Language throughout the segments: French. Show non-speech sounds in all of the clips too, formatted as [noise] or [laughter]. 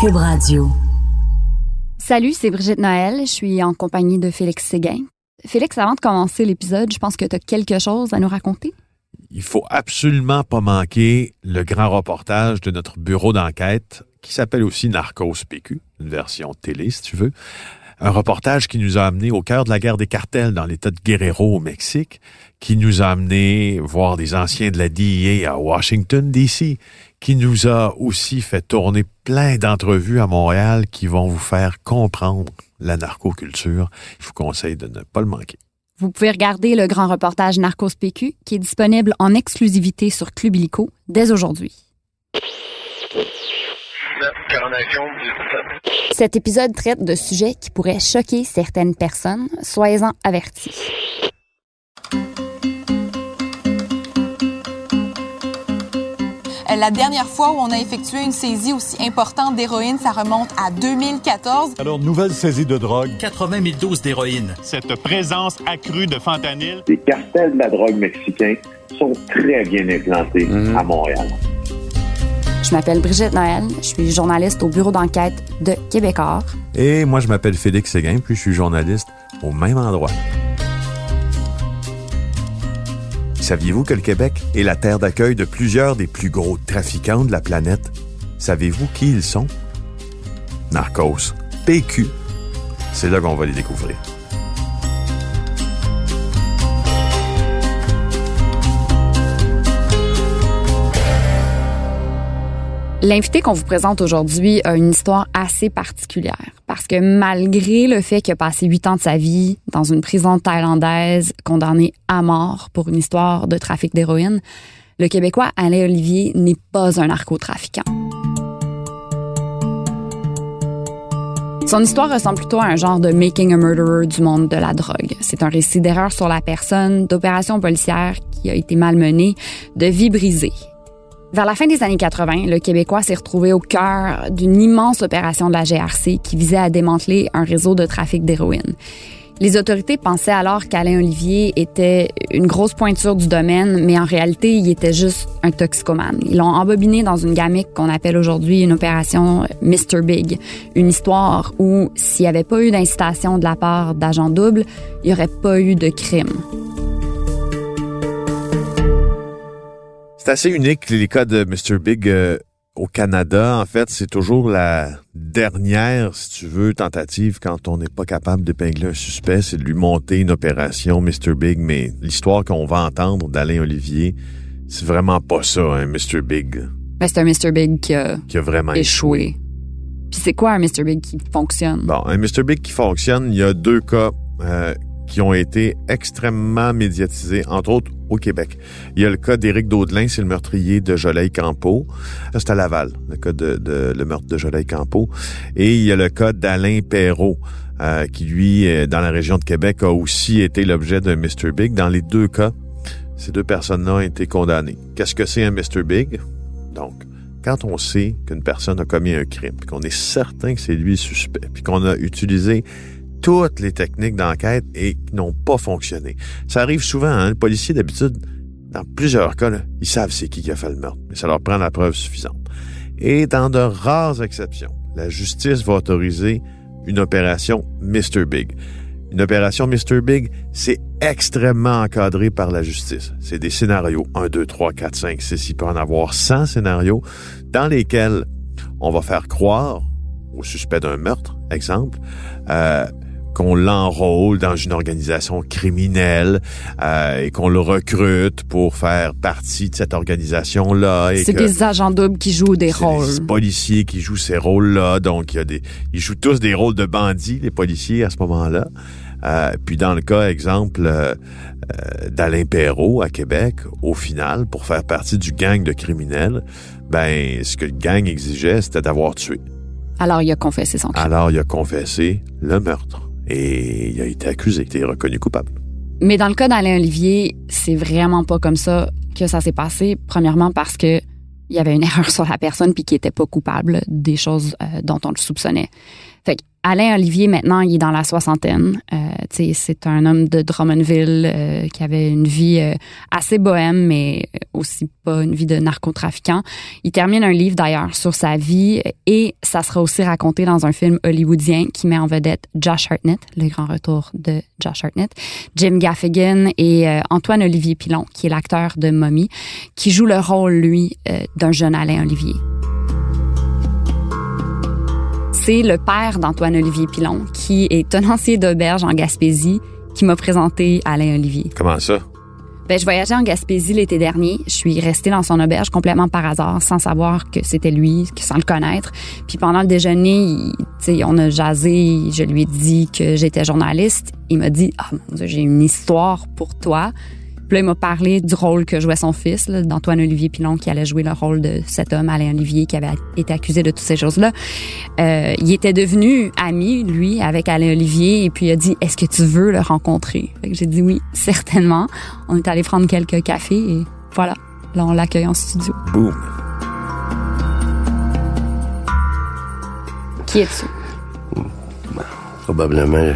Cube Radio. Salut, c'est Brigitte Noël. Je suis en compagnie de Félix Séguin. Félix, avant de commencer l'épisode, je pense que tu as quelque chose à nous raconter. Il faut absolument pas manquer le grand reportage de notre bureau d'enquête qui s'appelle aussi Narcos PQ, une version télé si tu veux. Un reportage qui nous a amené au cœur de la guerre des cartels dans l'État de Guerrero au Mexique, qui nous a amené voir des anciens de la DEA à Washington, D.C., qui nous a aussi fait tourner plein d'entrevues à Montréal qui vont vous faire comprendre la narcoculture. Je vous conseille de ne pas le manquer. Vous pouvez regarder le grand reportage Narcos PQ qui est disponible en exclusivité sur Club Illico dès aujourd'hui. Cet épisode traite de sujets qui pourraient choquer certaines personnes. Soyez-en avertis. La dernière fois où on a effectué une saisie aussi importante d'héroïne, ça remonte à 2014. Alors, nouvelle saisie de drogue. 80 000 doses d'héroïne. Cette présence accrue de fentanyl. Les cartels de la drogue mexicains sont très bien implantés à Montréal. Je m'appelle Brigitte Noël. Je suis journaliste au bureau d'enquête de Québecor. Et moi, je m'appelle Félix Séguin, puis je suis journaliste au même endroit. Saviez-vous que le Québec est la terre d'accueil de plusieurs des plus gros trafiquants de la planète? Savez-vous qui ils sont? Narcos, PQ. C'est là qu'on va les découvrir. L'invité qu'on vous présente aujourd'hui a une histoire assez particulière parce que malgré le fait qu'il a passé huit ans de sa vie dans une prison thaïlandaise condamné à mort pour une histoire de trafic d'héroïne, le Québécois Alain Olivier n'est pas un narcotrafiquant. Son histoire ressemble plutôt à un genre de Making a Murderer du monde de la drogue. C'est un récit d'erreur sur la personne, d'opérations policières qui a été malmenée, de vie brisée. Vers la fin des années 80, le Québécois s'est retrouvé au cœur d'une immense opération de la GRC qui visait à démanteler un réseau de trafic d'héroïne. Les autorités pensaient alors qu'Alain Olivier était une grosse pointure du domaine, mais en réalité, il était juste un toxicomane. Ils l'ont embobiné dans une gamique qu'on appelle aujourd'hui une opération Mr. Big. Une histoire où, s'il n'y avait pas eu d'incitation de la part d'agents doubles, il n'y aurait pas eu de crime. C'est assez unique, les cas de Mr. Big euh, au Canada. En fait, c'est toujours la dernière, si tu veux, tentative quand on n'est pas capable d'épingler un suspect, c'est de lui monter une opération Mr. Big. Mais l'histoire qu'on va entendre d'Alain Olivier, c'est vraiment pas ça, un Mr. Big Ben, c'est un Mr. Big qui a qui a vraiment échoué. Puis c'est quoi un Mr. Big qui fonctionne? Bon, un Mr. Big qui fonctionne, il y a deux cas euh, qui ont été extrêmement médiatisés, entre autres au Québec. Il y a le cas d'Éric Daudelin, c'est le meurtrier de Joleil Campo. C'est à Laval, le cas de, de- le meurtre de Joleil Campo. Et il y a le cas d'Alain Perrault, euh, qui lui, euh, dans la région de Québec, a aussi été l'objet d'un Mr. Big. Dans les deux cas, ces deux personnes-là ont été condamnées. Qu'est-ce que c'est un Mr. Big? Donc, quand on sait qu'une personne a commis un crime, qu'on est certain que c'est lui le suspect, puis qu'on a utilisé toutes les techniques d'enquête et qui n'ont pas fonctionné. Ça arrive souvent, hein, le policier d'habitude, dans plusieurs cas, là, ils savent c'est qui qui a fait le meurtre, mais ça leur prend la preuve suffisante. Et dans de rares exceptions, la justice va autoriser une opération Mr. Big. Une opération Mr. Big, c'est extrêmement encadré par la justice. C'est des scénarios 1, 2, 3, 4, 5, 6, il peut en avoir 100 scénarios dans lesquels on va faire croire au suspect d'un meurtre, exemple, euh, qu'on l'enrôle dans une organisation criminelle euh, et qu'on le recrute pour faire partie de cette organisation-là. C'est des agents doubles qui jouent des c'est rôles. des policiers qui jouent ces rôles-là. Donc, il y a des, ils jouent tous des rôles de bandits, les policiers, à ce moment-là. Euh, puis dans le cas, exemple, euh, euh, d'Alain Perrault à Québec, au final, pour faire partie du gang de criminels, ben, ce que le gang exigeait, c'était d'avoir tué. Alors, il a confessé son crime. Alors, il a confessé le meurtre. Et il a été accusé, il a été reconnu coupable. Mais dans le cas d'Alain Olivier, c'est vraiment pas comme ça que ça s'est passé. Premièrement, parce que il y avait une [laughs] erreur sur la personne puis qui était pas coupable des choses euh, dont on le soupçonnait. Fait Alain Olivier, maintenant, il est dans la soixantaine. Euh, c'est un homme de Drummondville euh, qui avait une vie euh, assez bohème, mais aussi pas une vie de narcotrafiquant. Il termine un livre, d'ailleurs, sur sa vie et ça sera aussi raconté dans un film hollywoodien qui met en vedette Josh Hartnett, le grand retour de Josh Hartnett, Jim Gaffigan et Antoine Olivier Pilon, qui est l'acteur de Mommy, qui joue le rôle, lui, d'un jeune Alain Olivier c'est le père d'Antoine-Olivier Pilon, qui est tenancier d'auberge en Gaspésie, qui m'a présenté Alain Olivier. Comment ça? Ben, je voyageais en Gaspésie l'été dernier. Je suis restée dans son auberge complètement par hasard, sans savoir que c'était lui, sans le connaître. Puis pendant le déjeuner, il, on a jasé. Je lui ai dit que j'étais journaliste. Il m'a dit, ah mon Dieu, j'ai une histoire pour toi. Puis là, il m'a parlé du rôle que jouait son fils, d'Antoine Olivier Pilon, qui allait jouer le rôle de cet homme, Alain Olivier, qui avait été accusé de toutes ces choses-là. Euh, il était devenu ami, lui, avec Alain Olivier, et puis il a dit Est-ce que tu veux le rencontrer J'ai dit oui, certainement. On est allé prendre quelques cafés et voilà. Là, on l'accueille en studio. Boum. Qui es-tu? Probablement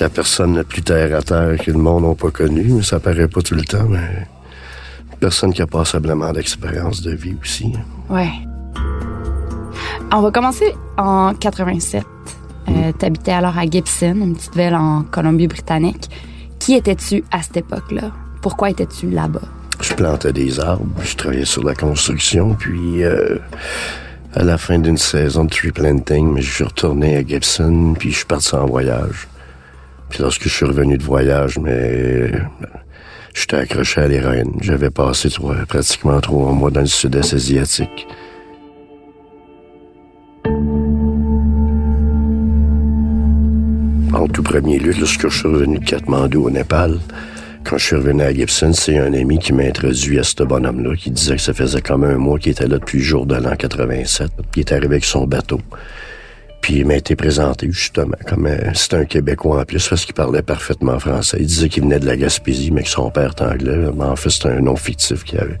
la personne la plus terre à terre que le monde n'a pas connue, mais ça paraît pas tout le temps, mais personne qui a passablement d'expérience de vie aussi. Ouais. On va commencer en 87. Euh, tu habitais alors à Gibson, une petite ville en Colombie-Britannique. Qui étais-tu à cette époque-là? Pourquoi étais-tu là-bas? Je plantais des arbres, je travaillais sur la construction, puis euh, à la fin d'une saison de tree planting, je suis retourné à Gibson, puis je suis parti en voyage. Puis lorsque je suis revenu de voyage, mais j'étais accroché à l'héroïne. J'avais passé pratiquement trois mois dans le sud-est asiatique. En tout premier lieu, lorsque je suis revenu de Katmandou au Népal, quand je suis revenu à Gibson, c'est un ami qui m'a introduit à ce bonhomme-là, qui disait que ça faisait comme un mois qu'il était là depuis le jour de l'an 87. Il est arrivé avec son bateau. Puis il m'a été présenté justement comme euh, c'était un Québécois en plus parce qu'il parlait parfaitement français. Il disait qu'il venait de la Gaspésie, mais que son père était anglais. Mais en fait, c'était un nom fictif qu'il avait.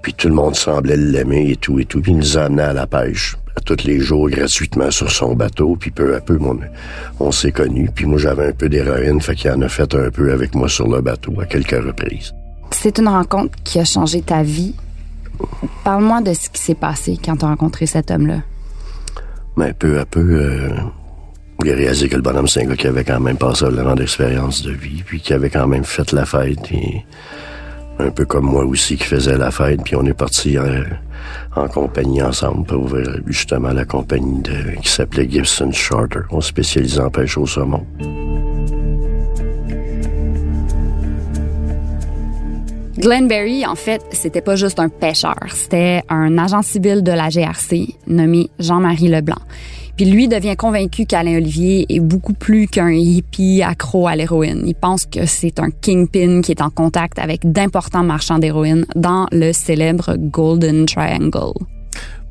Puis tout le monde semblait l'aimer et tout et tout. Puis il nous a amenés à la pêche à tous les jours gratuitement sur son bateau. Puis peu à peu, on, on s'est connus. Puis moi, j'avais un peu d'héroïne, fait qu'il en a fait un peu avec moi sur le bateau à quelques reprises. C'est une rencontre qui a changé ta vie. Parle-moi de ce qui s'est passé quand tu as rencontré cet homme-là. Mais peu à peu, euh, j'ai réalisé que le bonhomme, c'est un gars qui avait quand même passé vraiment d'expérience de vie, puis qui avait quand même fait la fête, et un peu comme moi aussi qui faisait la fête, puis on est parti en, compagnie ensemble pour ouvrir justement la compagnie de, qui s'appelait Gibson Charter. On spécialisait en pêche au saumon. Glenn Berry, en fait, c'était pas juste un pêcheur, c'était un agent civil de la GRC nommé Jean-Marie Leblanc. Puis lui devient convaincu qu'Alain Olivier est beaucoup plus qu'un hippie accro à l'héroïne. Il pense que c'est un kingpin qui est en contact avec d'importants marchands d'héroïne dans le célèbre Golden Triangle.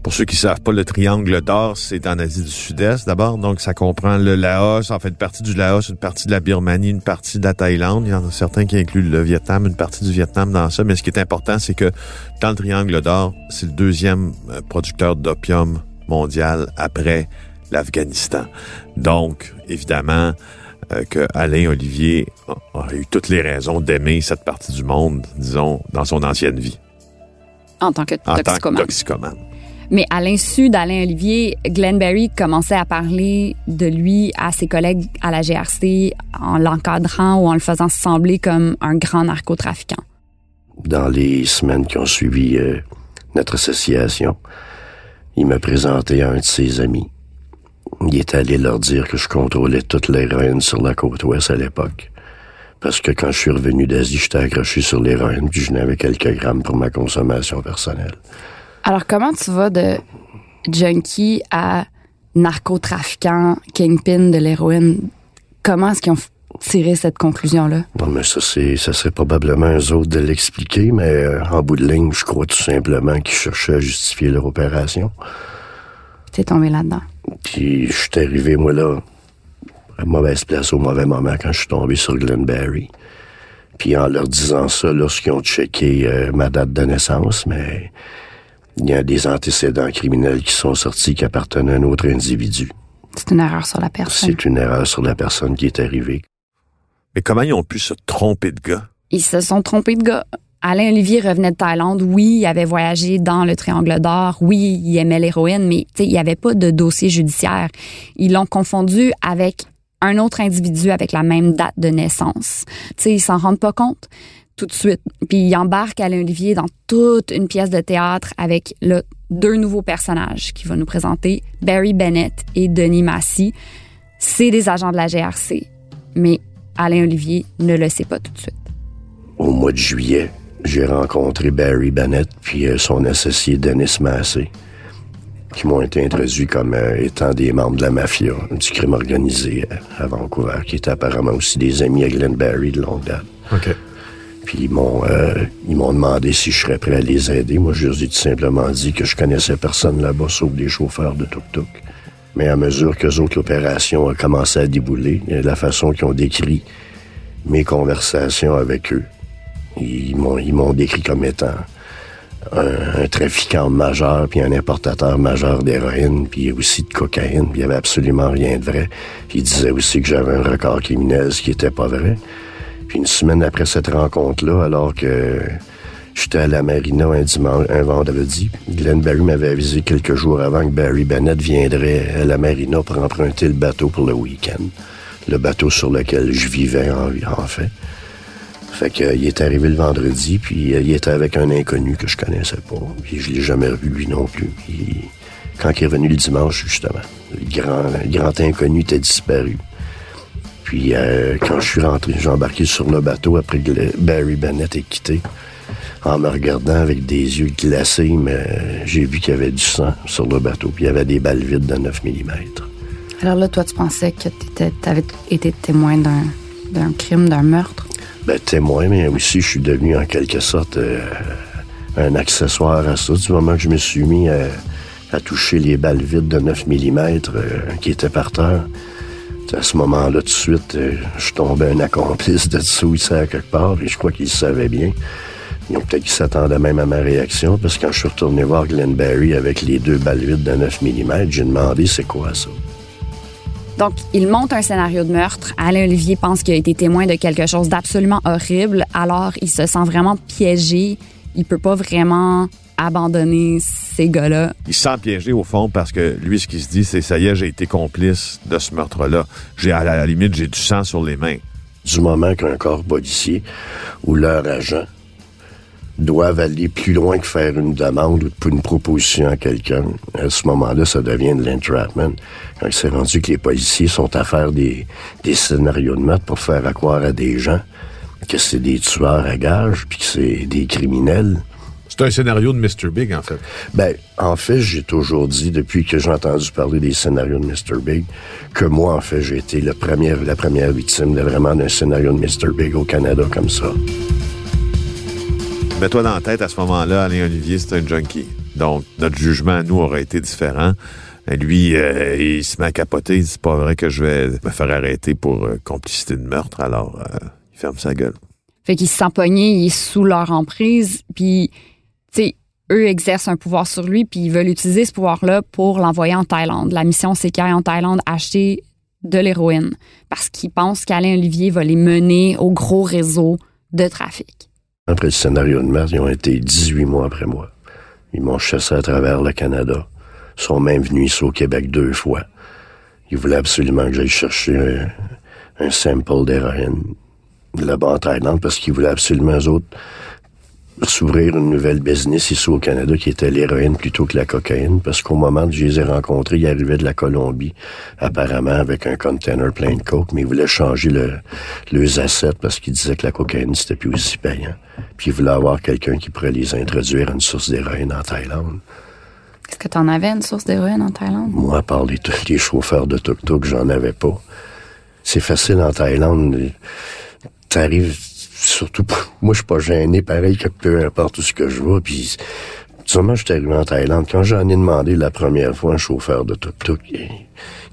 Pour ceux qui savent pas, le triangle d'or, c'est en Asie du Sud-Est d'abord. Donc, ça comprend le Laos, en fait, une partie du Laos, une partie de la Birmanie, une partie de la Thaïlande. Il y en a certains qui incluent le Vietnam, une partie du Vietnam dans ça. Mais ce qui est important, c'est que dans le triangle d'or, c'est le deuxième euh, producteur d'opium mondial après l'Afghanistan. Donc, évidemment, euh, que Alain Olivier a eu toutes les raisons d'aimer cette partie du monde, disons, dans son ancienne vie. En tant que En tant que toxicomane. Mais à l'insu d'Alain Olivier, Glenn Berry commençait à parler de lui à ses collègues à la GRC en l'encadrant ou en le faisant sembler comme un grand narcotrafiquant. Dans les semaines qui ont suivi euh, notre association, il m'a présenté à un de ses amis. Il est allé leur dire que je contrôlais toute l'héroïne sur la côte ouest à l'époque. Parce que quand je suis revenu d'Asie, j'étais accroché sur l'héroïne, puis je n'avais quelques grammes pour ma consommation personnelle. Alors, comment tu vas de junkie à narcotrafiquant, kingpin de l'héroïne? Comment est-ce qu'ils ont tiré cette conclusion-là? Bon, mais ça, c'est, ça serait probablement eux autres de l'expliquer, mais euh, en bout de ligne, je crois tout simplement qu'ils cherchaient à justifier leur opération. T'es tombé là-dedans. Puis, je suis arrivé, moi, là, à mauvaise place au mauvais moment quand je suis tombé sur Glenberry. Puis, en leur disant ça, lorsqu'ils ont checké euh, ma date de naissance, mais il y a des antécédents criminels qui sont sortis qui appartenaient à un autre individu. C'est une erreur sur la personne. C'est une erreur sur la personne qui est arrivée. Mais comment ils ont pu se tromper de gars? Ils se sont trompés de gars. Alain Olivier revenait de Thaïlande. Oui, il avait voyagé dans le Triangle d'Or. Oui, il aimait l'héroïne, mais il n'y avait pas de dossier judiciaire. Ils l'ont confondu avec un autre individu avec la même date de naissance. sais, ils s'en rendent pas compte tout de suite. Puis il embarque Alain Olivier dans toute une pièce de théâtre avec le, deux nouveaux personnages qu'il va nous présenter, Barry Bennett et Denis Massy. C'est des agents de la GRC, mais Alain Olivier ne le sait pas tout de suite. Au mois de juillet, j'ai rencontré Barry Bennett puis euh, son associé Denis Massey, qui m'ont été introduits comme euh, étant des membres de la mafia, du crime organisé à Vancouver, qui étaient apparemment aussi des amis à Glenn Barry de longue date. OK. Puis ils m'ont ils m'ont demandé si je serais prêt à les aider. Moi, je leur ai tout simplement dit que je connaissais personne là-bas sauf des chauffeurs de tuk-tuk. Mais à mesure que autres l'opération a commencé à débouler, la façon qu'ils ont décrit mes conversations avec eux, ils m'ont, ils m'ont décrit comme étant un, trafiquant majeur, puis un importateur majeur d'héroïne, puis aussi de cocaïne, puis il y avait absolument rien de vrai. Ils disaient aussi que j'avais un record criminel, ce qui était pas vrai. Une semaine après cette rencontre-là, alors que j'étais à la marina un dimanche, un vendredi, Glenn Barry m'avait avisé quelques jours avant que Barry Bennett viendrait à la marina pour emprunter le bateau pour le week-end. Le bateau sur lequel je vivais en, fait. Fait qu'il est arrivé le vendredi, puis euh, il était avec un inconnu que je connaissais pas. Puis je l'ai jamais revu lui non plus. Quand il est revenu le dimanche, justement, le grand, grand inconnu était disparu. Puis euh, quand je suis rentré, j'ai embarqué sur le bateau après que Barry Bennett ait quitté. En me regardant avec des yeux glacés, mais j'ai vu qu'il y avait du sang sur le bateau, puis il y avait des balles vides de 9 mm. Alors là, toi, tu pensais que tu avais été témoin d'un crime, d'un meurtre? ben, témoin, mais aussi je suis devenu en quelque sorte euh, un accessoire à ça. Du moment que je me suis mis à, toucher les balles vides de 9 mm euh, qui étaient par terre, à ce moment-là, tout de suite, euh, je tombais un accomplice de ça à quelque part et je crois qu'il savait bien. Donc peut-être qu'il s'attendait même à ma réaction parce que quand je suis retourné voir Glenn Barry avec les deux balles vides de 9 mm, j'ai demandé c'est quoi ça. Donc, il monte un scénario de meurtre. Alain Olivier pense qu'il a été témoin de quelque chose d'absolument horrible. Alors, il se sent vraiment piégé. Il peut pas vraiment abandonner ces gars-là. Il se sent piégé au fond parce que lui, ce qu'il se dit, c'est ça y est, j'ai été complice de ce meurtre-là. J'ai à la limite, j'ai du sang sur les mains. Du moment qu'un corps policier ou leur agent doivent aller plus loin que faire une demande ou une proposition à quelqu'un. À ce moment-là, ça devient de l'entrapment. Quand c'est rendu que les policiers sont à faire des, des scénarios de meurtre pour faire croire à des gens que c'est des tueurs à gages puis que c'est des criminels. C'est un scénario de Mr. Big, en fait. Ben, en fait, j'ai toujours dit, depuis que j'ai entendu parler des scénarios de Mr. Big, que moi, en fait, j'ai été le premier, la première victime de vraiment d'un scénario de Mr. Big au Canada comme ça. Mets-toi dans la tête, à ce moment-là, Alain Olivier, c'est un junkie. Donc, notre jugement, nous, aurait été différent. lui, euh, il se met à capoter. C'est pas vrai que je vais me faire arrêter pour euh, complicité de meurtre. Alors, euh, il ferme sa gueule. Fait qu'il se sent pogné, il est sous leur emprise. Puis, eux exercent un pouvoir sur lui, puis ils veulent utiliser ce pouvoir-là pour l'envoyer en Thaïlande. La mission, c'est qu'il aille en Thaïlande acheter de l'héroïne parce qu'ils pensent qu'Alain Olivier va les mener au gros réseau de trafic. Après le scénario de mars, ils ont été 18 mois après moi. Ils m'ont chassé à travers le Canada. Ils sont même venus ici au Québec deux fois. Ils voulaient absolument que j'aille chercher un, sample d'héroïne là-bas en Thaïlande parce qu'ils voulaient absolument, eux autres, s'ouvrir une nouvelle business ici au Canada qui était l'héroïne plutôt que la cocaïne parce qu'au moment où je les ai rencontrés, ils arrivaient de la Colombie apparemment avec un container plein de coke, mais ils voulaient changer le, leurs assets parce qu'ils disaient que la cocaïne c'était plus aussi payant. Puis ils voulaient avoir quelqu'un qui pourrait les introduire à une source d'héroïne en Thaïlande. Est-ce que tu en avais une source d'héroïne en Thaïlande? Moi, à part les, les chauffeurs de tuk-tuk, j'en avais pas. C'est facile en Thaïlande. T'arrives surtout, moi, je suis pas gêné, pareil que peu importe où ce que je vois. Puis, sûrement, je suis arrivé en Thaïlande. Quand j'en ai demandé la première fois un chauffeur de tuk-tuk, il,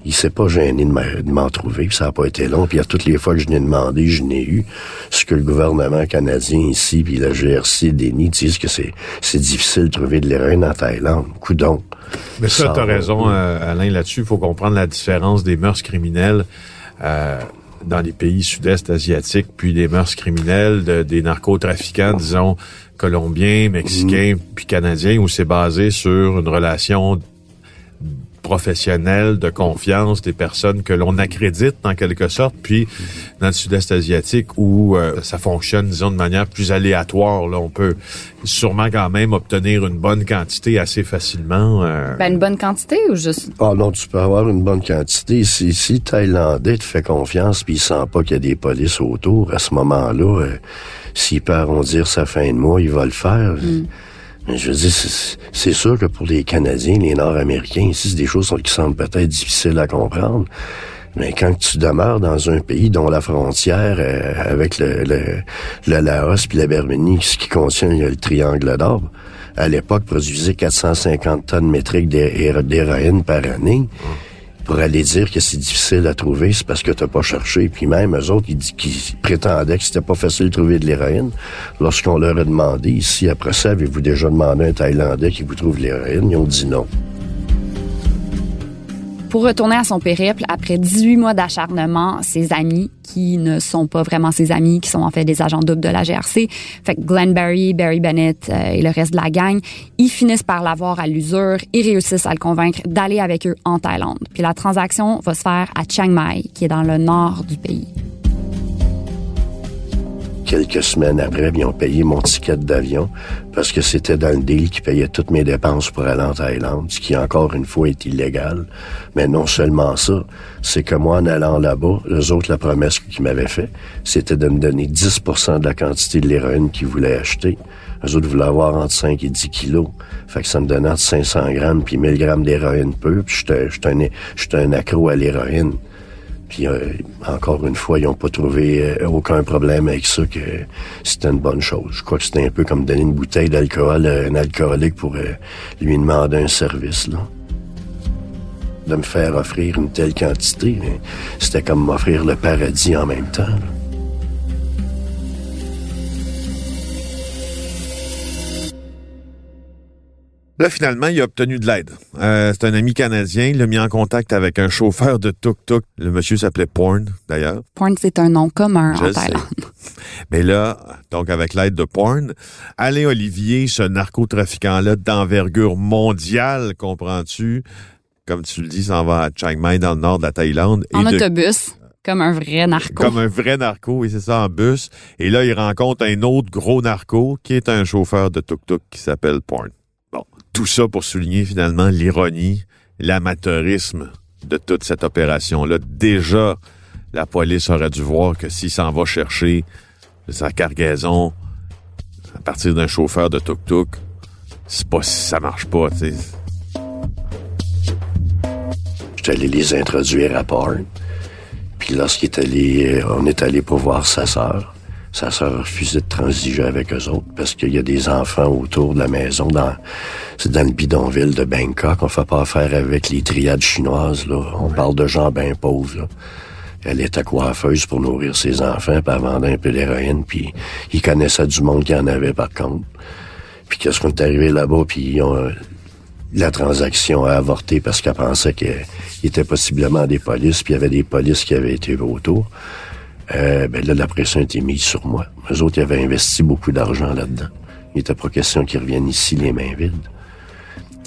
il s'est pas gêné de m'en trouver, puis ça a pas été long. Puis à toutes les fois que je l'ai demandé, je n'ai eu. Ce que le gouvernement canadien ici, puis la GRC dénie, disent que c'est c'est difficile de trouver de l'héroïne en Thaïlande. Coudon. Mais ça, tu as raison, euh, Alain, là-dessus. Il faut comprendre la différence des mœurs criminelles. Euh, dans les pays sud-est asiatiques, puis des mœurs criminelles, des narcotrafiquants, disons, colombiens, mexicains, mm. puis canadiens, où c'est basé sur une relation professionnels, de confiance, des personnes que l'on accrédite en quelque sorte. Puis dans le sud-est asiatique où euh, ça fonctionne, disons, de manière plus aléatoire, là, on peut sûrement quand même obtenir une bonne quantité assez facilement. Euh. Ben, une bonne quantité ou juste... Ah non, tu peux avoir une bonne quantité. Si, si Thaïlandais te fait confiance puis il sent pas qu'il y a des polices autour, à ce moment-là, euh, s'il peut arrondir sa fin de mois, il va le faire. Mm. Je veux dire, c'est sûr que pour les Canadiens, les Nord-Américains, ici, c'est des choses qui semblent peut-être difficiles à comprendre. Mais quand tu demeures dans un pays dont la frontière euh, avec le, le, Laos puis la Bermunie, ce qui contient le triangle d'or, à l'époque produisait 450 tonnes métriques d'héroïne par année pour aller dire que c'est difficile à trouver, c'est parce que t'as pas cherché. Puis même eux autres, ils, qui prétendaient que c'était pas facile de trouver de l'héroïne. Lorsqu'on leur a demandé ici, après ça, avez-vous déjà demandé à un Thaïlandais qui vous trouve l'héroïne? Ils ont dit non. Pour retourner à son périple, après 18 mois d'acharnement, ses amis, qui ne sont pas vraiment ses amis, qui sont en fait des agents doubles de la GRC, fait que Glenn Barry, Barry Bennett euh, et le reste de la gang, ils finissent par l'avoir à l'usure, ils réussissent à le convaincre d'aller avec eux en Thaïlande. Puis la transaction va se faire à Chiang Mai, qui est dans le nord du pays quelques semaines après, ils ont payé mon ticket d'avion parce que c'était dans le deal qui payait toutes mes dépenses pour aller en Thaïlande, ce qui encore une fois est illégal. Mais non seulement ça, c'est que moi, en allant là-bas, les autres, la promesse qu'ils m'avaient fait, c'était de me donner 10% de la quantité de l'héroïne qu'ils voulaient acheter. Les autres voulaient avoir entre 5 et 10 kilos. Fait que ça me donnait entre 500 grammes puis 1000 grammes d'héroïne peu. Puis j'étais un accro à l'héroïne. Puis euh, encore une fois, ils n'ont pas trouvé euh, aucun problème avec ça, que c'était une bonne chose. Je crois que c'était un peu comme donner une bouteille d'alcool à un alcoolique pour euh, lui demander un service. Là. De me faire offrir une telle quantité, c'était comme m'offrir le paradis en même temps. Finalement, il a obtenu de l'aide. Euh, c'est un ami canadien. Il l'a mis en contact avec un chauffeur de tuk-tuk. Le monsieur s'appelait Porn, d'ailleurs. Porn, c'est un nom commun en Thaïlande. [laughs] Mais là, donc avec l'aide de Porn, Alain Olivier, ce narcotrafiquant-là d'envergure mondiale, comprends-tu, comme tu le dis, s'en va à Chiang Mai, dans le nord de la Thaïlande. En autobus. Comme un vrai narco. Comme un vrai narco, oui, c'est ça, en bus. Et là, il rencontre un autre gros narco qui est un chauffeur de tuk-tuk qui s'appelle Porn. Tout ça pour souligner finalement l'ironie, l'amateurisme de toute cette opération-là. Déjà, la police aurait dû voir que s'il s'en va chercher sa cargaison à partir d'un chauffeur de tuk-tuk, c'est pas si ça marche pas, tu sais. J'étais allé les introduire à Porn. Puis lorsqu'il est allé, euh, on est allé pour voir sa sœur. Sa sœur refusait de transiger avec eux autres parce qu'il y a des enfants autour de la maison. Dans, c'est dans le bidonville de Bangkok. On fait pas affaire avec les triades chinoises. Là. On parle de gens bien pauvres. Là. Elle était coiffeuse pour nourrir ses enfants, puis elle vendait un peu d'héroïne, puis ils connaissaient du monde qui en avait par contre. Puis qu'est-ce qu'on est arrivé là-bas, puis la transaction a avorté parce qu'elle pensait qu'il était possiblement des polices, puis il y avait des polices qui avaient été autour. Euh, ben là, la pression était mise sur moi. Eux autres, ils avaient investi beaucoup d'argent là-dedans. Il n'était pas question qu'ils reviennent ici les mains vides.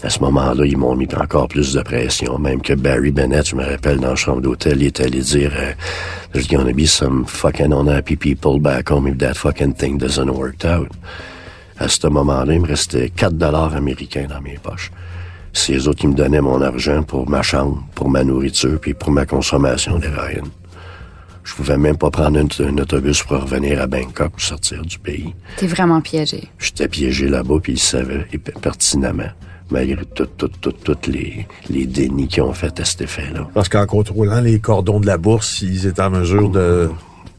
À ce moment-là, ils m'ont mis encore plus de pression. Même que Barry Bennett, je me rappelle, dans la chambre d'hôtel, il est allé dire euh, There's gonna be some fucking unhappy people back home if that fucking thing doesn't work out. À ce moment-là, il me restait 4 dollars américains dans mes poches. C'est eux autres qui me donnaient mon argent pour ma chambre, pour ma nourriture, puis pour ma consommation d'héroïne. Je pouvais même pas prendre un, autobus pour revenir à Bangkok ou sortir du pays. T'es vraiment piégé. J'étais piégé là-bas, puis ils savaient pertinemment malgré tous les, les dénis qu'ils ont fait à cet effet-là. Parce qu'en contrôlant les cordons de la bourse, ils étaient en mesure de...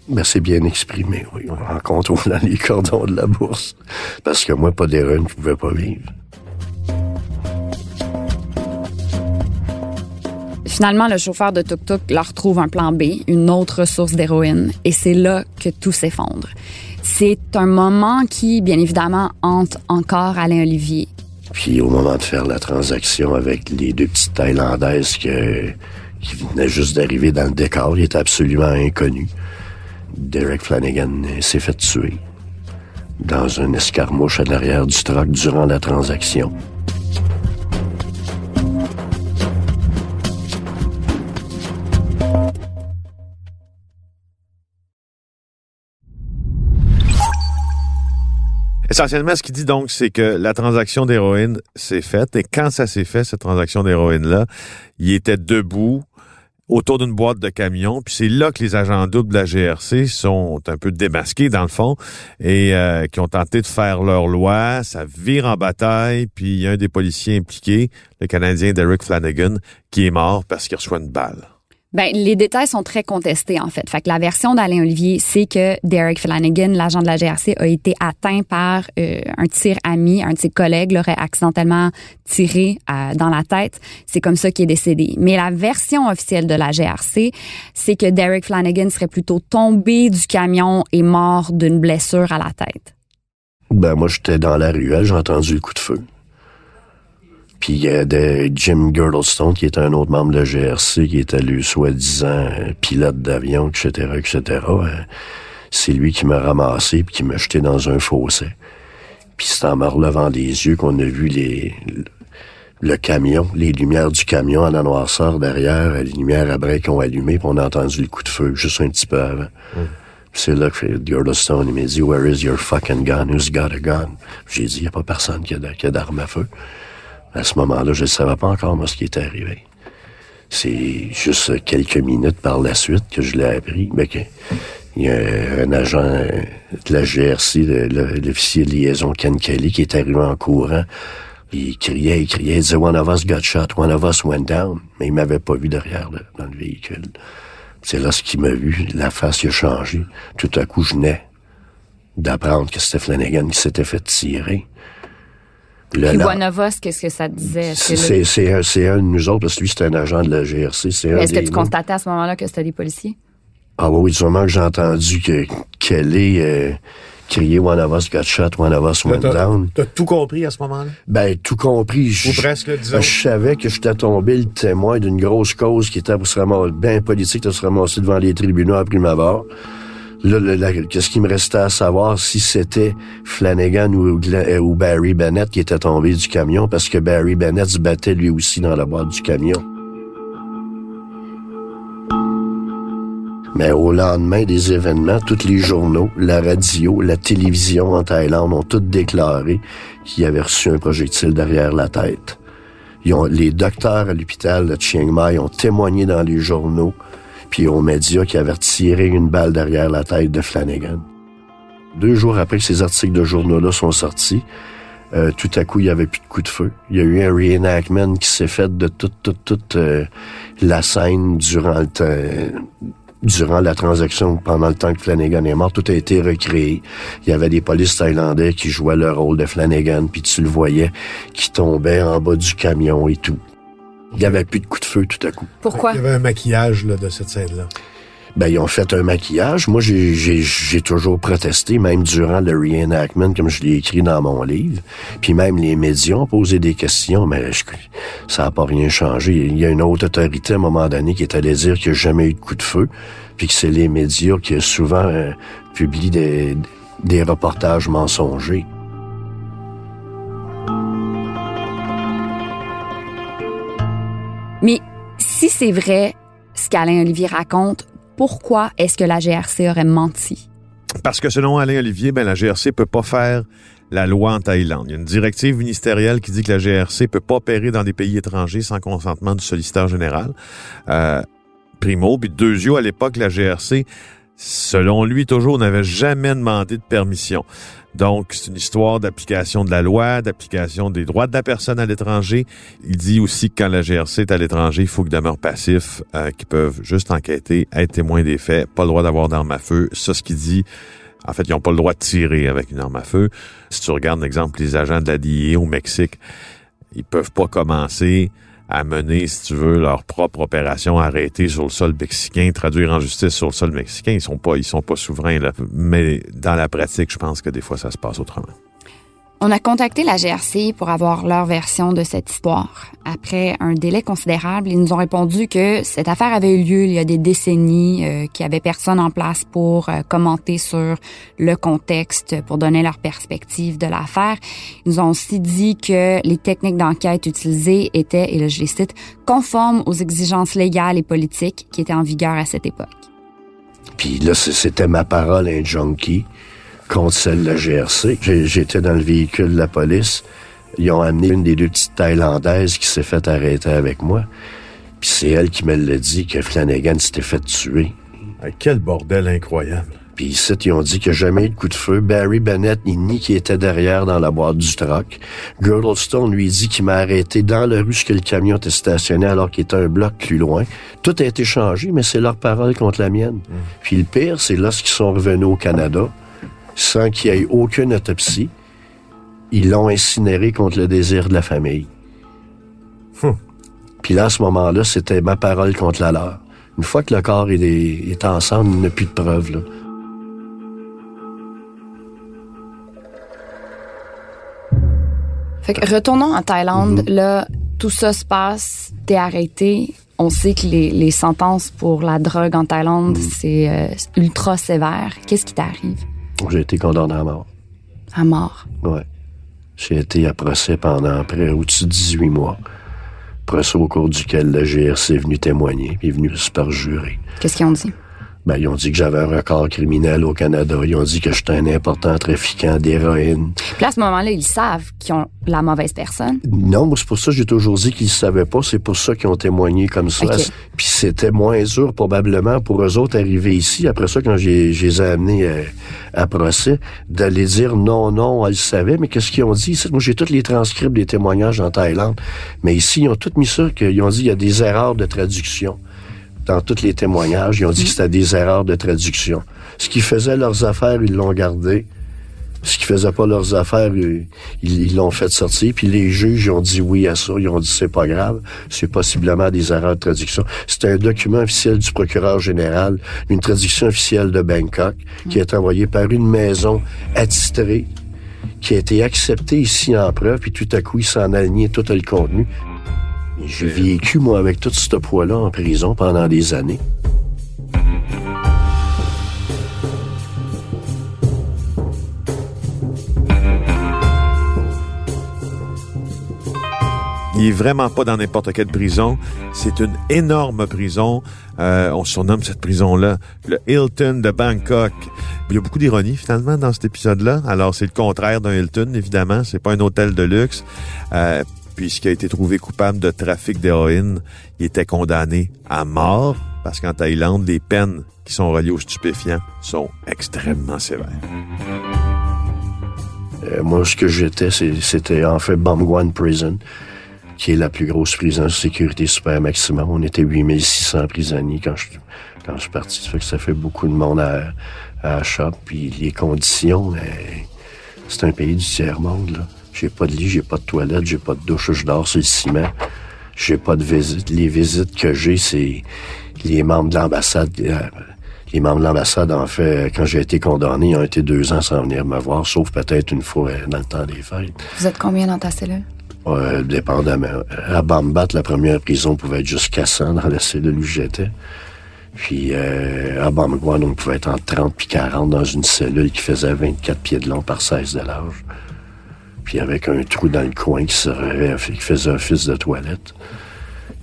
Ben, c'est bien exprimé, oui. En contrôlant les cordons de la bourse. Parce que moi, pas d'héroïne, je pouvais pas vivre. Finalement, le chauffeur de tuk-tuk leur trouve un plan B, une autre source d'héroïne, et c'est là que tout s'effondre. C'est un moment qui, bien évidemment, hante encore Alain Olivier. Puis au moment de faire la transaction avec les deux petites Thaïlandaises que, qui venaient juste d'arriver dans le décor, il était absolument inconnu. Derek Flanagan s'est fait tuer dans un escarmouche à l'arrière du truck durant la transaction. Essentiellement, ce qu'il dit donc, c'est que la transaction d'héroïne s'est faite. Et quand ça s'est fait, cette transaction d'héroïne-là, il était debout autour d'une boîte de camion, puis c'est là que les agents doubles de la GRC sont un peu démasqués dans le fond et euh, qui ont tenté de faire leur loi, ça vire en bataille, puis il y a un des policiers impliqués, le Canadien Derek Flanagan, qui est mort parce qu'il reçoit une balle. Ben, les détails sont très contestés, en fait. Fait que la version d'Alain Olivier, c'est que Derek Flanagan, l'agent de la GRC, a été atteint par euh, un tir ami. Un de ses collègues l'aurait accidentellement tiré euh, dans la tête. C'est comme ça qu'il est décédé. Mais la version officielle de la GRC, c'est que Derek Flanagan serait plutôt tombé du camion et mort d'une blessure à la tête. Ben, moi, j'étais dans la ruelle, j'ai entendu le coup de feu. Puis il y a de Jim Girdlestone, qui est un autre membre de la GRC, qui était le soi-disant pilote d'avion, etc., etc. C'est lui qui m'a ramassé puis qui m'a jeté dans un fossé. Puis c'est en me relevant des yeux qu'on a vu les le camion, les lumières du camion en la noirceur derrière, les lumières à break ont allumé, puis on a entendu le coup de feu juste un petit peu avant. C'est là que Girdlestone m'a dit « Where is your fucking gun? Who's got a gun? » J'ai dit « Y a pas personne qui a d'arme à feu. » À ce moment-là, je ne savais pas encore, moi, ce qui était arrivé. C'est juste quelques minutes par la suite que je l'ai appris. Mais que, il y a un agent de la GRC, l'officier de liaison Ken Kelly, qui est arrivé en courant. Il criait, il criait, il disait, one of us got shot, one of us went down. Mais il m'avait pas vu derrière, dans le véhicule. C'est là ce qu'il m'a vu, la face a changé. Tout à coup, je venais d'apprendre que c'était Flanagan qui s'était fait tirer. Puis One of Us, qu'est-ce que ça te disait? C'est un, un, de nous autres, parce que lui, c'est un agent de la GRC. Est-ce que tu constatais à ce moment-là que c'était des policiers? Ah oui, du moment que j'ai entendu que Kelly euh, criait One of Us got shot, One of Us went down. T'as tout compris à ce moment-là? Ben, tout compris. Ou presque, disons. Je savais que j'étais tombé le témoin d'une grosse cause qui était pour se ramasser, bien politique, de se ramasser devant les tribunaux à prime abord. Là, qu'est-ce qui me restait à savoir si c'était Flanagan ou, euh, ou, Barry Bennett qui était tombé du camion parce que Barry Bennett se battait lui aussi dans la boîte du camion. Mais au lendemain des événements, tous les journaux, la radio, la télévision en Thaïlande ont tous déclaré qu'il avait reçu un projectile derrière la tête. Les docteurs à l'hôpital de Chiang Mai ont témoigné dans les journaux puis aux médias qui avaient tiré une balle derrière la tête de Flanagan. Deux jours après que ces articles de journaux-là sont sortis, euh, tout à coup, il y avait plus de coup de feu. Il y a eu un reenactment qui s'est fait de toute, toute, toute euh, la scène temps, durant la transaction, pendant le temps que Flanagan est mort. Tout a été recréé. Il y avait des polices thaïlandais qui jouaient le rôle de Flanagan, puis tu le voyais, qui tombait en bas du camion et tout. Il n'y avait plus de coup de feu tout à coup. Pourquoi? Il y avait un maquillage là, de cette scène-là. Ben, ils ont fait un maquillage. Moi, j'ai toujours protesté, même durant le reenactment, comme je l'ai écrit dans mon livre. Puis même les médias ont posé des questions, mais ça n'a pas rien changé. Il y a une autre autorité, à un moment donné, qui est allée dire qu'il n'y a jamais eu de coup de feu, puis que c'est les médias qui souvent euh, publient des, des reportages mensongers. Mais si c'est vrai ce qu'Alain Olivier raconte, pourquoi est-ce que la GRC aurait menti? Parce que selon Alain Olivier, ben, la GRC peut pas faire la loi en Thaïlande. Il y a une directive ministérielle qui dit que la GRC peut pas opérer dans des pays étrangers sans consentement du solliciteur général. Euh, primo, puis deuxièmement, à l'époque, la GRC, selon lui toujours, n'avait jamais demandé de permission. Donc, c'est une histoire d'application de la loi, d'application des droits de la personne à l'étranger. Il dit aussi que quand la GRC est à l'étranger, il faut qu'ils demeurent passifs, euh, qu'ils peuvent juste enquêter, être témoins des faits, pas le droit d'avoir d'armes à feu. Ça, ce qu'il dit, en fait, ils n'ont pas le droit de tirer avec une arme à feu. Si tu regardes, par exemple, les agents de la DIA au Mexique, ils peuvent pas commencer à mener, si tu veux, leur propre opération arrêtée sur le sol mexicain, traduire en justice sur le sol mexicain. Ils sont pas, ils sont pas souverains, là. Mais dans la pratique, je pense que des fois, ça se passe autrement. On a contacté la GRC pour avoir leur version de cette histoire. Après un délai considérable, ils nous ont répondu que cette affaire avait eu lieu il y a des décennies, euh, qu'il n'y avait personne en place pour euh, commenter sur le contexte, pour donner leur perspective de l'affaire. Ils nous ont aussi dit que les techniques d'enquête utilisées étaient, et là je les cite, conformes aux exigences légales et politiques qui étaient en vigueur à cette époque. Puis là, c'était ma parole, un junkie contre celle de la GRC. J'étais dans le véhicule de la police. Ils ont amené une des deux petites Thaïlandaises qui s'est fait arrêter avec moi. Puis c'est elle qui me l'a dit que Flanagan s'était fait tuer. quel bordel incroyable. Puis ici, ils ont dit qu'il n'y a jamais eu de coup de feu. Barry Bennett, ni qui était derrière dans la boîte du truck. Girdlestone lui dit qu'il m'a arrêté dans la rue que le camion était stationné alors qu'il était un bloc plus loin. Tout a été changé, mais c'est leur parole contre la mienne. Mm. Puis le pire, c'est lorsqu'ils sont revenus au Canada sans qu'il y ait aucune autopsie. Ils l'ont incinéré contre le désir de la famille. Hum. Puis là, à ce moment-là, c'était ma parole contre la leur. Une fois que le corps est, ensemble, il n'y a plus de preuves. Là. Fait que retournons en Thaïlande. Mm-hmm. Là, tout ça se passe, t'es arrêté. On sait que les, sentences pour la drogue en Thaïlande, mm. c'est euh, ultra sévère. Qu'est-ce qui t'arrive? J'ai été condamné à mort. À mort? Oui. J'ai été à procès pendant près au-dessus de 18 mois. Procès au cours duquel la GRC est venu témoigner, puis est venu se perjurer. Qu'est-ce qu'ils ont dit? Ben, ils ont dit que j'avais un record criminel au Canada. Ils ont dit que j'étais un important trafiquant d'héroïne. Puis à ce moment-là, ils savent qu'ils ont la mauvaise personne. Non, c'est pour ça que j'ai toujours dit qu'ils ne savaient pas. C'est pour ça qu'ils ont témoigné comme ça. Puis c'était moins dur, probablement, pour eux autres arriver ici. Après ça, quand j'ai, les ai amenés euh, à, procès, d'aller dire non, non, ils savaient. Mais qu'est-ce qu'ils ont dit? Moi, j'ai tous les transcripts des témoignages en Thaïlande. Mais ici, ils ont tout mis ça, qu'ils ont dit qu'il y a des erreurs de traduction dans tous les témoignages, ils ont dit que c'était des erreurs de traduction. Ce qui faisait leurs affaires, ils l'ont gardé. Ce qui faisait pas leurs affaires, ils l'ont fait sortir. Puis les juges ont dit oui à ça. Ils ont dit c'est pas grave. C'est possiblement des erreurs de traduction. C'est un document officiel du procureur général, une traduction officielle de Bangkok, qui est envoyée par une maison attitrée, qui a été acceptée ici en preuve. Puis tout à coup, ils s'en alignaient tout le contenu. J'ai vécu, moi, avec tout ce poids-là en prison pendant des années. Il est vraiment pas dans n'importe quelle prison. C'est une énorme prison. Euh, on surnomme cette prison-là le Hilton de Bangkok. Il y a beaucoup d'ironie finalement dans cet épisode-là. Alors c'est le contraire d'un Hilton, évidemment. C'est pas un hôtel de luxe. Euh, puisqu'il a été trouvé coupable de trafic d'héroïne, il était condamné à mort parce qu'en Thaïlande, les peines qui sont reliées aux stupéfiants sont extrêmement sévères. Euh, moi, ce que j'étais, c'était en fait Bamguan Prison, qui est la plus grosse prison de sécurité super maximum. On était 8600 prisonniers quand je, quand je suis parti. Ça fait que ça fait beaucoup de monde à, à Shop. Puis les conditions, c'est un pays du tiers-monde, là. J'ai pas de lit, j'ai pas de toilette, j'ai pas de douche, je dors sur le ciment. J'ai pas de visite. Les visites que j'ai, c'est les membres de l'ambassade. Euh, les membres de l'ambassade, en fait, quand j'ai été condamné, ils ont été deux ans sans venir me voir, sauf peut-être une fois euh, dans le temps des fêtes. Vous êtes combien dans ta cellule? Euh, dépendamment. À Bambat, la première prison pouvait être jusqu'à 100 dans la cellule où j'étais. Puis euh, à Bamguan, on pouvait être entre 30 et 40 dans une cellule qui faisait 24 pieds de long par 16 de large puis avec un trou dans le coin qui, qui faisait fils de toilette.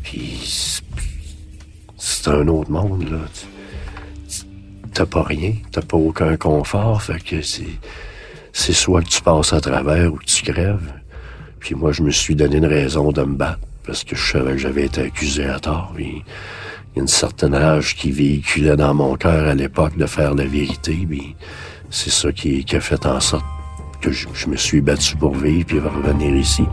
Puis c'est un autre monde, là. T'as pas rien, t'as pas aucun confort, fait que c'est, c'est soit que tu passes à travers ou que tu crèves. Puis moi, je me suis donné une raison de me battre, parce que je savais que j'avais été accusé à tort. Il y a une certaine rage qui véhiculait dans mon cœur à l'époque de faire la vérité, puis c'est ça qui a fait en sorte je, me suis battu pour vivre puis revenir ici.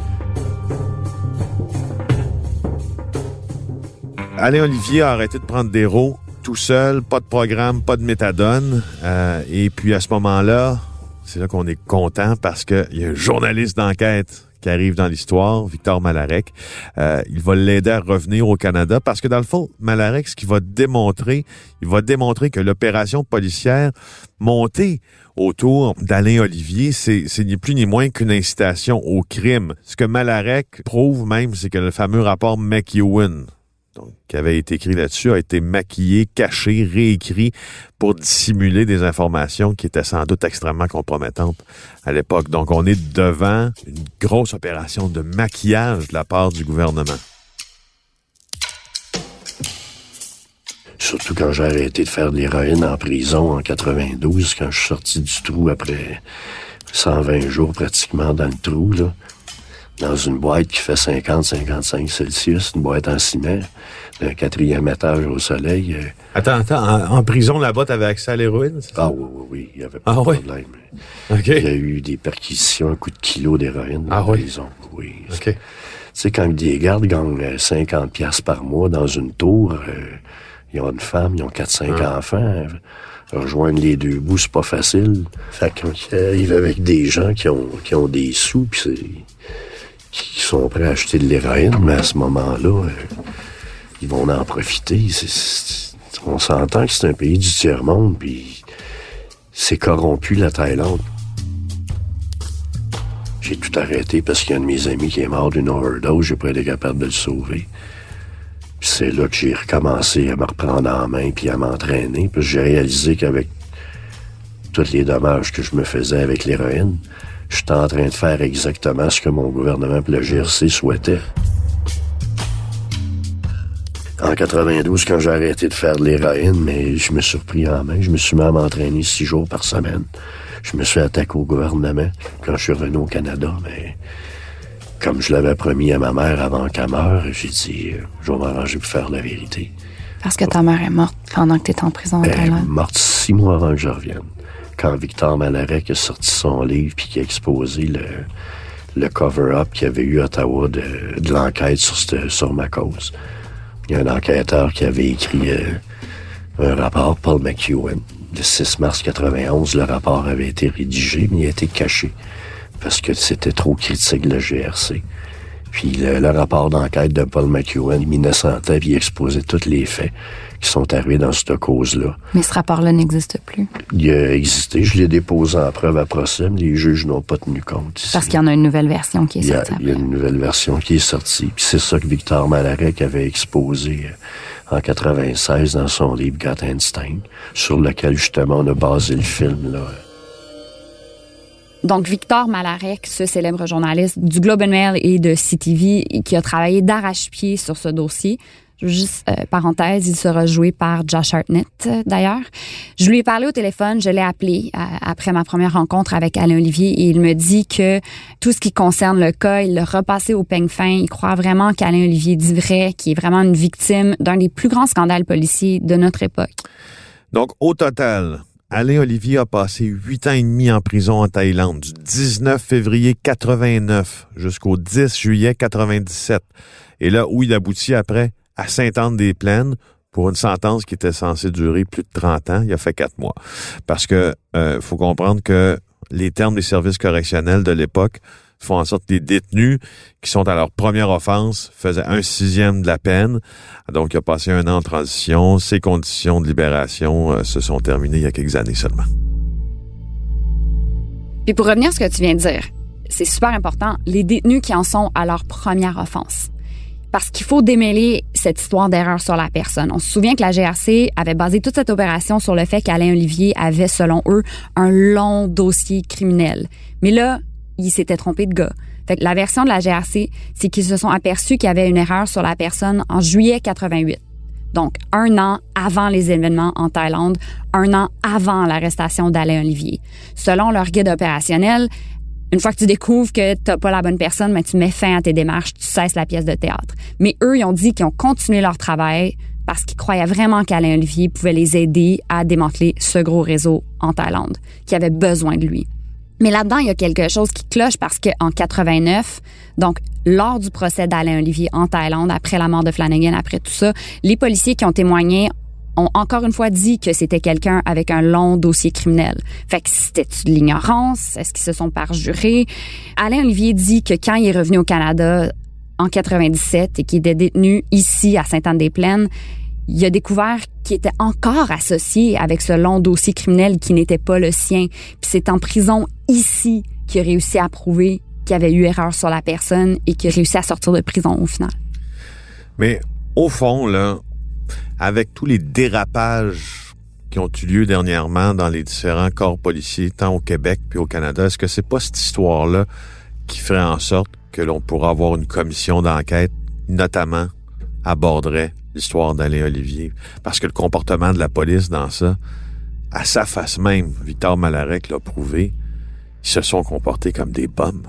Alain Olivier a arrêté de prendre des roues tout seul, pas de programme, pas de méthadone. Euh, et puis à ce moment-là, c'est là, qu'on est content parce qu'il y a un journaliste d'enquête qui arrive dans l'histoire, Victor Malarek. Euh, il va l'aider à revenir au Canada parce que dans le fond, Malarek, ce qu'il va démontrer, il va démontrer que l'opération policière montée autour d'Alain Olivier, c'est ni plus ni moins qu'une incitation au crime. Ce que Malarek prouve même, c'est que le fameux rapport McEwen, qui avait été écrit là-dessus, a été maquillé, caché, réécrit pour dissimuler des informations qui étaient sans doute extrêmement compromettantes à l'époque. Donc, on est devant une grosse opération de maquillage de la part du gouvernement. Surtout quand j'ai arrêté de faire de l'héroïne en prison en 92, quand je suis sorti du trou après 120 jours pratiquement dans le trou, là dans une boîte qui fait 50-55 Celsius, une boîte en ciment, d'un quatrième étage au soleil. Euh. Attends, attends, en, prison là-bas, t'avais accès à l'héroïne? Ah oui, oui, oui, il n'y avait pas ah de problème. Il y a eu des perquisitions, un coup de kilo d'héroïne ah, en prison. Oui. Tu sais, quand des gardes gagnent 50 euh, pièces par mois dans une tour, euh, ils ont une femme, ils ont 4-5 ah. enfants. Rejoindre les deux bouts, c'est pas facile. Fait quand ils arrivent avec des gens qui ont, qui ont des sous, puis c'est qui sont prêts à acheter de l'héroïne, mais à ce moment-là, euh, ils vont en profiter. on s'entend que c'est un pays du tiers-monde, puis c'est corrompu la Thaïlande. J'ai tout arrêté parce qu'il y a un de mes amis qui est mort d'une overdose, j'ai pas été capable de le sauver. C'est là que j'ai recommencé à me reprendre en main puis à m'entraîner. Puis j'ai réalisé qu'avec tous les dommages que je me faisais avec l'héroïne, je suis en train de faire exactement ce que mon gouvernement et le GRC souhaitait. En 92, quand j'ai arrêté de faire de l'héroïne, mais je me suis repris en main, je me suis mis à m'entraîner six jours par semaine. Je me suis attaqué au gouvernement quand je suis revenu au Canada, mais comme je l'avais promis à ma mère avant qu'elle meure, j'ai dit, euh, je vais m'arranger pour faire la vérité. Parce que ta mère est morte pendant que tu étais en prison. Elle est morte six mois avant que je revienne quand Victor Malarek a sorti son livre puis qui a exposé le, le cover-up qu'il y avait eu à Ottawa de, l'enquête sur, sur ma cause. Il y a un enquêteur qui avait écrit euh, un rapport, Paul McEwen. Le 6 mars 91, le rapport avait été rédigé, mais il a été caché parce que c'était trop critique de la GRC. Puis le, rapport d'enquête de Paul McEwen, il m'innocentait puis il exposait tous les faits qui sont arrivés dans cette cause-là. Mais ce rapport-là n'existe plus. Il a existé. Je l'ai déposé en preuve à procès, mais les juges n'ont pas tenu compte. Parce qu'il y en a une nouvelle version qui est sortie. Il y a, une nouvelle version qui est sortie. Puis c'est ça que Victor Malarek avait exposé euh, en 96 dans son livre Gottenstein, sur lequel justement on a basé le film. Là. Donc, Victor Malarek, ce célèbre journaliste du Globe and Mail et de CTV, qui a travaillé d'arrache-pied sur ce dossier, Juste euh, parenthèse, il sera joué par Josh Hartnett euh, d'ailleurs. Je lui ai parlé au téléphone, je l'ai appelé euh, après ma première rencontre avec Alain Olivier et il me dit que tout ce qui concerne le cas, il l'a repassé au peigne fin. Il croit vraiment qu'Alain Olivier dit vrai, qui est vraiment une victime d'un des plus grands scandales policiers de notre époque. Donc, au total, Alain Olivier a passé huit ans et demi en prison en Thaïlande, du 19 février 89 jusqu'au 10 juillet 97. Et là où il aboutit après, à Sainte-Anne-des-Plaines pour une sentence qui était censée durer plus de 30 ans. Il a fait quatre mois. Parce que euh, faut comprendre que les termes des services correctionnels de l'époque font en sorte que les détenus qui sont à leur première offense faisaient un sixième de la peine. Donc, il a passé un an en transition. Ses conditions de libération euh, se sont terminées il y a quelques années seulement. Puis pour revenir à ce que tu viens de dire, c'est super important, les détenus qui en sont à leur première offense parce qu'il faut démêler cette histoire d'erreur sur la personne. On se souvient que la GRC avait basé toute cette opération sur le fait qu'Alain Olivier avait, selon eux, un long dossier criminel. Mais là, il s'était trompé de gars. La version de la GRC, c'est qu'ils se sont aperçus qu'il y avait une erreur sur la personne en juillet 88. Donc, un an avant les événements en Thaïlande, un an avant l'arrestation d'Alain Olivier. Selon leur guide opérationnel, une fois que tu découvres que t'as pas la bonne personne, mais tu mets fin à tes démarches, tu cesses la pièce de théâtre. Mais eux, ils ont dit qu'ils ont continué leur travail parce qu'ils croyaient vraiment qu'Alain Olivier pouvait les aider à démanteler ce gros réseau en Thaïlande, qui avait besoin de lui. Mais là-dedans, il y a quelque chose qui cloche parce qu'en 89, donc lors du procès d'Alain Olivier en Thaïlande, après la mort de Flanagan, après tout ça, les policiers qui ont témoigné ont encore une fois dit que c'était quelqu'un avec un long dossier criminel. Fait que c'était de l'ignorance? Est-ce qu'ils se sont parjurés? Alain Olivier dit que quand il est revenu au Canada en 97 et qu'il était détenu ici à Sainte-Anne-des-Plaines, il a découvert qu'il était encore associé avec ce long dossier criminel qui n'était pas le sien. Puis c'est en prison ici qu'il a réussi à prouver qu'il avait eu erreur sur la personne et qu'il a réussi à sortir de prison au final. Mais au fond, là, avec tous les dérapages qui ont eu lieu dernièrement dans les différents corps policiers, tant au Québec puis au Canada, est-ce que c'est pas cette histoire-là qui ferait en sorte que l'on pourra avoir une commission d'enquête, notamment aborderait l'histoire d'Alain Olivier? Parce que le comportement de la police dans ça, à sa face même, Victor Malarec l'a prouvé, ils se sont comportés comme des pommes.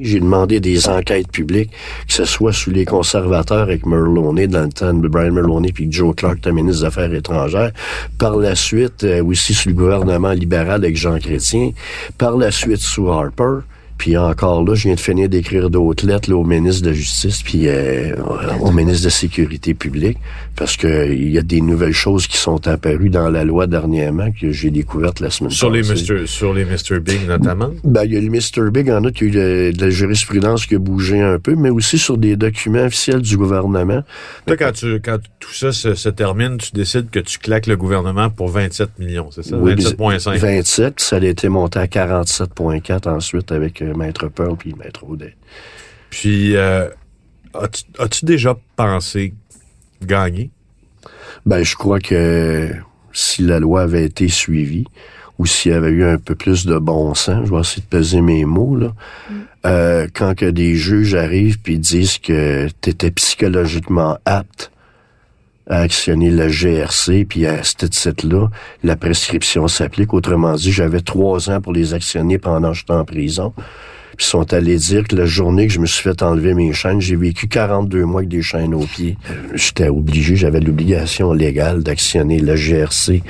J'ai demandé des enquêtes publiques, que ce soit sous les conservateurs avec Merloney dans le temps de Brian Merloney puis Joe Clark, le ministre des Affaires étrangères. Par la suite, euh, aussi sous le gouvernement libéral avec Jean Chrétien. Par la suite, sous Harper. Puis encore là, je viens de finir d'écrire d'autres lettres au ministre de la Justice puis euh, au ministre de la Sécurité publique parce que il y a des nouvelles choses qui sont apparues dans la loi dernièrement que j'ai découvertes la semaine sur passée. Les Mr., sur les Mr. Big notamment? Ben, il y a le Mr. Big, en a qui a eu de, de, la jurisprudence qui a bougé un peu, mais aussi sur des documents officiels du gouvernement. Toi, quand, tu, quand tout ça se, se, termine, tu décides que tu claques le gouvernement pour 27 millions, c'est ça? Oui, 27,5. 27, ça a été monté à 47,4 ensuite avec euh, Maître Pearl puis Maître Audet. Puis, euh, as-tu, déjà pensé gagner? Ben, je crois que si la loi avait été suivie, ou s'il y avait eu un peu plus de bon sens, je vais essayer de peser mes mots, là, mm. euh, quand que des juges arrivent puis disent que tu étais psychologiquement apte à actionner le GRC, puis à ce titre-là, la prescription s'applique. Autrement dit, j'avais trois ans pour les actionner pendant que j'étais en prison. Puis ils sont allés dire que la journée que je me suis fait enlever mes chaînes, j'ai vécu 42 mois avec des chaînes aux pieds. J'étais obligé, j'avais l'obligation légale d'actionner le GRC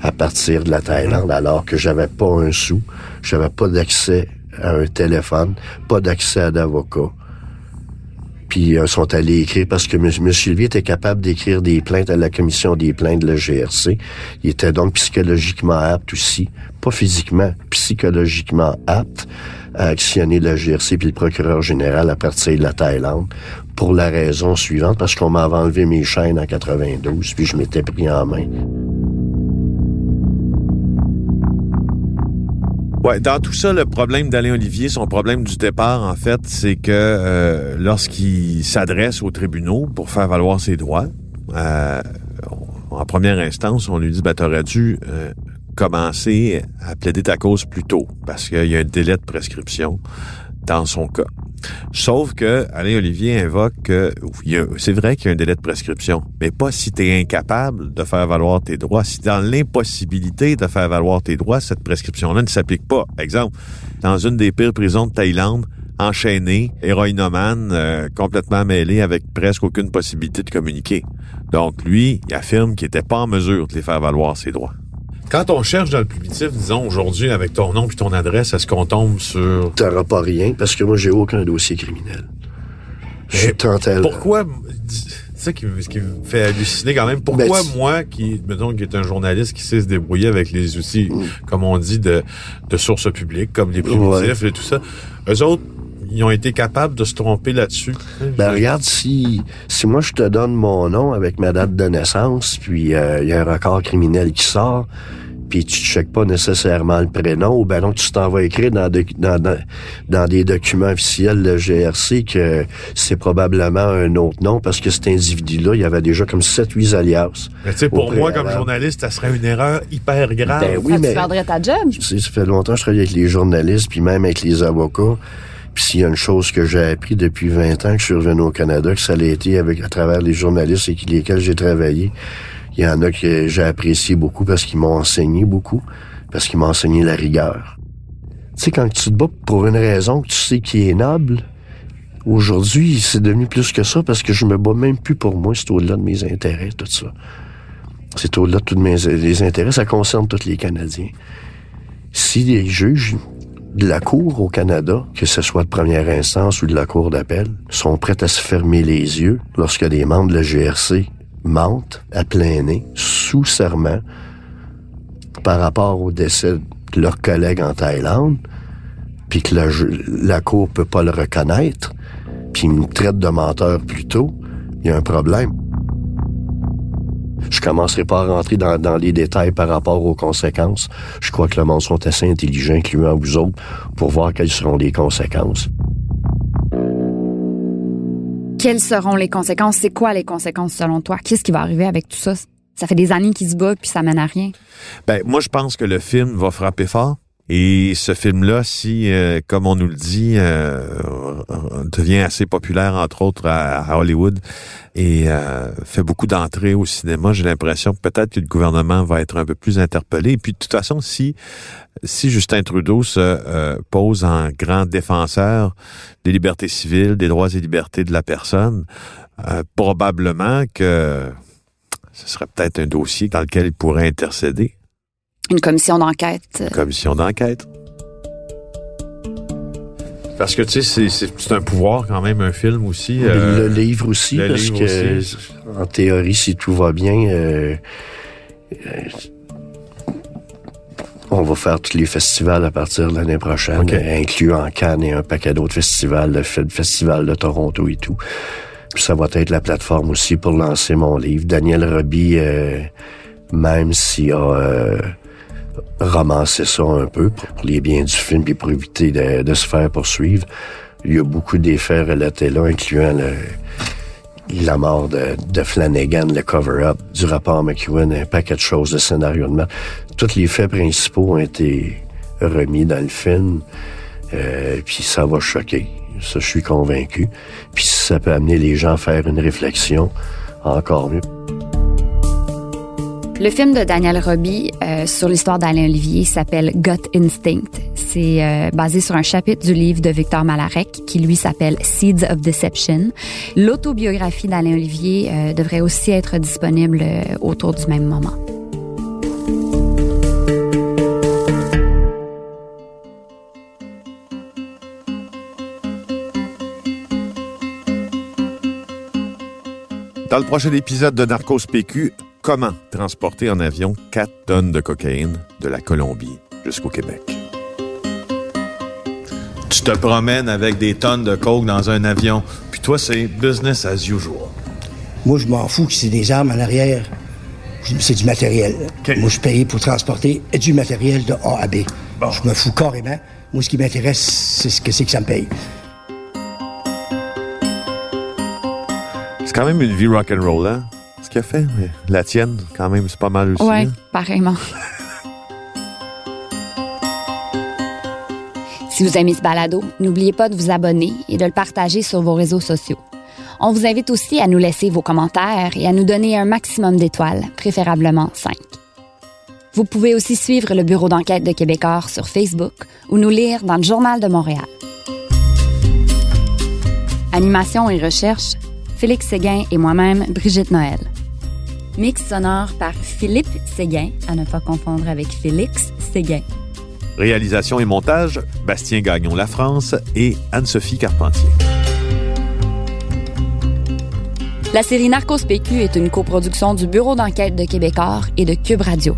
à partir de la Thaïlande, alors que j'avais pas un sou, j'avais pas d'accès à un téléphone, pas d'accès à d'avocat. Puis ils sont allés écrire parce que M. Sylvie était capable d'écrire des plaintes à la commission des plaintes de la GRC. Il était donc psychologiquement apte aussi, pas physiquement, psychologiquement apte à actionner la GRC puis le procureur général à partir de la Thaïlande pour la raison suivante, parce qu'on m'avait enlevé mes chaînes en 92 puis je m'étais pris en main. Ouais, dans tout ça, le problème d'Alain Olivier, son problème du départ, en fait, c'est que euh, lorsqu'il s'adresse aux tribunaux pour faire valoir ses droits, euh, en première instance, on lui dit, ben, t'aurais dû euh, commencer à plaider ta cause plus tôt, parce qu'il y a un délai de prescription dans son cas. Sauf que Alain Olivier invoque que c'est vrai qu'il y a un délai de prescription, mais pas si tu incapable de faire valoir tes droits. Si dans l'impossibilité de faire valoir tes droits, cette prescription-là ne s'applique pas. Exemple, dans une des pires prisons de Thaïlande, enchaîné, héroïnomane, euh, complètement mêlé avec presque aucune possibilité de communiquer. Donc lui, il affirme qu'il n'était pas en mesure de les faire valoir ses droits. Quand on cherche dans le publicitatif, disons, aujourd'hui, avec ton nom puis ton adresse, est-ce qu'on tombe sur... T'auras pas rien, parce que moi, j'ai aucun dossier criminel. Je suis Pourquoi... C'est ça qui, ce qui me fait halluciner quand même. Pourquoi ben, moi, qui, mettons, qui est un journaliste qui sait se débrouiller avec les outils, mm. comme on dit, de, de sources publiques, comme les primitifs ouais. et tout ça, eux autres, ils ont été capables de se tromper là-dessus? Ben regarde, si si moi je te donne mon nom avec ma date de naissance, puis il euh, y a un record criminel qui sort, puis tu checkes pas nécessairement le prénom, ou ben non, tu t'en vas écrire dans, de, dans, dans, dans, des documents officiels de GRC que c'est probablement un autre nom parce que cet individu-là, il y avait déjà comme 7-8 alias. Mais tu sais, pour moi, comme journaliste, ça serait une erreur hyper grave. Ben oui, ça, mais, tu perdrais ta job. Tu sais, ça fait longtemps que je travaille avec les journalistes, puis même avec les avocats. Puis s'il y a une chose que j'ai appris depuis 20 ans que je suis revenu au Canada, que ça l'a été avec à travers les journalistes avec lesquels j'ai travaillé, il y en a que j'ai apprécié beaucoup parce qu'ils m'ont enseigné beaucoup, parce qu'ils m'ont enseigné la rigueur. Tu sais, quand tu te bats pour une raison que tu sais qui est noble, aujourd'hui, c'est devenu plus que ça parce que je me bats même plus pour moi, c'est au-delà de mes intérêts, tout ça. C'est au-delà de tous mes intérêts, ça concerne tous les Canadiens. Si les juges de la Cour au Canada, que ce soit de première instance ou de la Cour d'appel, sont prêts à se fermer les yeux lorsque des membres de la GRC mentent à plein nez, sous serment, par rapport au décès de leur collègue en Thaïlande, puis que la, la Cour peut pas le reconnaître, puis me traite de menteur plus tôt, il y a un problème. Je commencerai pas à rentrer dans, dans, les détails par rapport aux conséquences. Je crois que le monde sont assez intelligents, incluant vous autres, pour voir quelles seront les conséquences. Quelles seront les conséquences? C'est quoi les conséquences selon toi? Qu'est-ce qui va arriver avec tout ça? Ça fait des années qu'il se bat puis ça mène à rien. Ben, moi, je pense que le film va frapper fort. Et ce film-là, si, euh, comme on nous le dit, euh, devient assez populaire, entre autres, à, Hollywood et euh, fait beaucoup d'entrées au cinéma, j'ai l'impression peut-être que le gouvernement va être un peu plus interpellé. Et puis, de toute façon, si, si Justin Trudeau se pose en grand défenseur des libertés civiles, des droits et libertés de la personne, probablement que ce serait peut-être un dossier dans lequel il pourrait intercéder. Une commission d'enquête. Commission d'enquête. Parce que, tu sais, c'est un pouvoir quand même, un film aussi. Euh, le livre aussi, parce que, en théorie, si tout va bien, euh, euh, on va faire tous les festivals à partir de l'année prochaine, incluant Cannes et un paquet d'autres festivals, le Festival de Toronto et tout. Puis ça va être la plateforme aussi pour lancer mon livre. Daniel Roby, même s'il a ramasser ça un peu pour les biens du film et pour éviter de, se faire poursuivre. Il y a beaucoup d'effets relatés là, incluant la mort de, Flanagan, le cover-up du rapport McEwen, un paquet de choses, de scénario de mort. Tous les faits principaux ont été remis dans le film. Euh, puis ça va choquer. Ça, je suis convaincu. Puis ça peut amener les gens à faire une réflexion, encore mieux. Le film de Daniel Roby euh, sur l'histoire d'Alain Olivier s'appelle Gut Instinct. C'est euh, basé sur un chapitre du livre de Victor Malarek qui lui s'appelle Seeds of Deception. L'autobiographie d'Alain Olivier euh, devrait aussi être disponible autour du même moment. Dans le prochain épisode de Narcos PQ, comment transporter en avion 4 tonnes de cocaïne de la Colombie jusqu'au Québec? Tu te promènes avec des tonnes de coke dans un avion, puis toi, c'est business as usual. Moi, je m'en fous que c'est des armes en arrière. C'est du matériel. Moi, je paye pour transporter du matériel de A à B. Je me fous carrément. Moi, ce qui m'intéresse, c'est ce que c'est que ça me paye. C'est quand même une vie rock'n'roll, hein? Qu'il a fait. Mais la tienne, quand même, c'est pas mal aussi. Oui, pareillement. [laughs] si vous aimez ce balado, n'oubliez pas de vous abonner et de le partager sur vos réseaux sociaux. On vous invite aussi à nous laisser vos commentaires et à nous donner un maximum d'étoiles, préférablement 5. Vous pouvez aussi suivre le Bureau d'enquête de Québecor sur Facebook ou nous lire dans le Journal de Montréal. Animation et recherche, Félix Séguin et moi-même, Brigitte Noël. Mix sonore par Philippe Séguin, à ne pas confondre avec Félix Séguin. Réalisation et montage, Bastien Gagnon La France et Anne-Sophie Carpentier. La série Narcos PQ est une coproduction du Bureau d'enquête de Québecor et de Cube Radio.